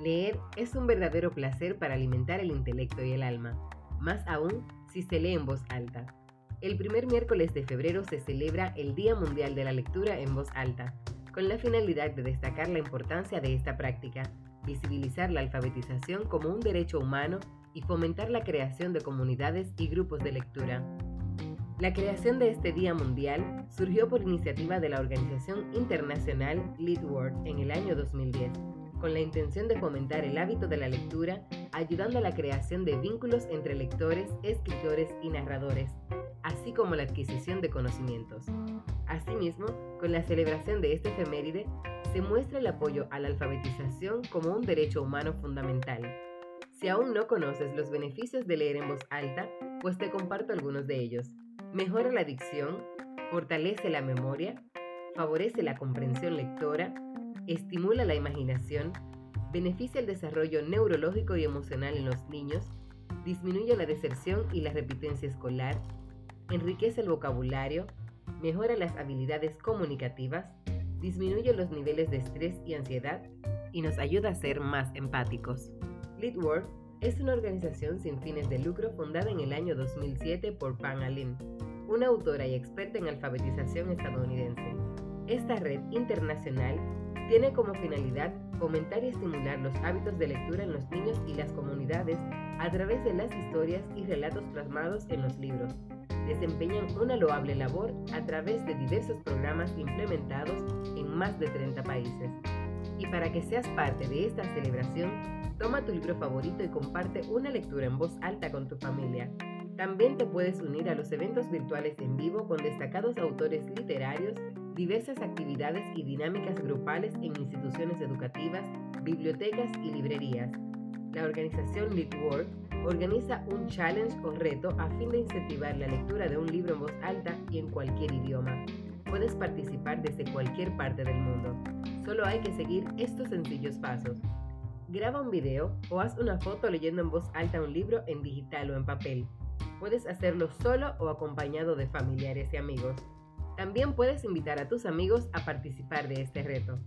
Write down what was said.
Leer es un verdadero placer para alimentar el intelecto y el alma, más aún si se lee en voz alta. El primer miércoles de febrero se celebra el Día Mundial de la Lectura en voz alta, con la finalidad de destacar la importancia de esta práctica, visibilizar la alfabetización como un derecho humano y fomentar la creación de comunidades y grupos de lectura. La creación de este Día Mundial surgió por iniciativa de la organización internacional Leadword en el año 2010 con la intención de fomentar el hábito de la lectura, ayudando a la creación de vínculos entre lectores, escritores y narradores, así como la adquisición de conocimientos. Asimismo, con la celebración de este efeméride, se muestra el apoyo a la alfabetización como un derecho humano fundamental. Si aún no conoces los beneficios de leer en voz alta, pues te comparto algunos de ellos. Mejora la dicción, fortalece la memoria, favorece la comprensión lectora, estimula la imaginación, beneficia el desarrollo neurológico y emocional en los niños, disminuye la deserción y la repitencia escolar, enriquece el vocabulario, mejora las habilidades comunicativas, disminuye los niveles de estrés y ansiedad y nos ayuda a ser más empáticos. Leadword es una organización sin fines de lucro fundada en el año 2007 por Pam Allen, una autora y experta en alfabetización estadounidense. Esta red internacional tiene como finalidad fomentar y estimular los hábitos de lectura en los niños y las comunidades a través de las historias y relatos plasmados en los libros. Desempeñan una loable labor a través de diversos programas implementados en más de 30 países. Y para que seas parte de esta celebración, toma tu libro favorito y comparte una lectura en voz alta con tu familia. También te puedes unir a los eventos virtuales en vivo con destacados autores literarios diversas actividades y dinámicas grupales en instituciones educativas, bibliotecas y librerías. La organización LitWork organiza un challenge o reto a fin de incentivar la lectura de un libro en voz alta y en cualquier idioma. Puedes participar desde cualquier parte del mundo. Solo hay que seguir estos sencillos pasos. Graba un video o haz una foto leyendo en voz alta un libro en digital o en papel. Puedes hacerlo solo o acompañado de familiares y amigos. También puedes invitar a tus amigos a participar de este reto.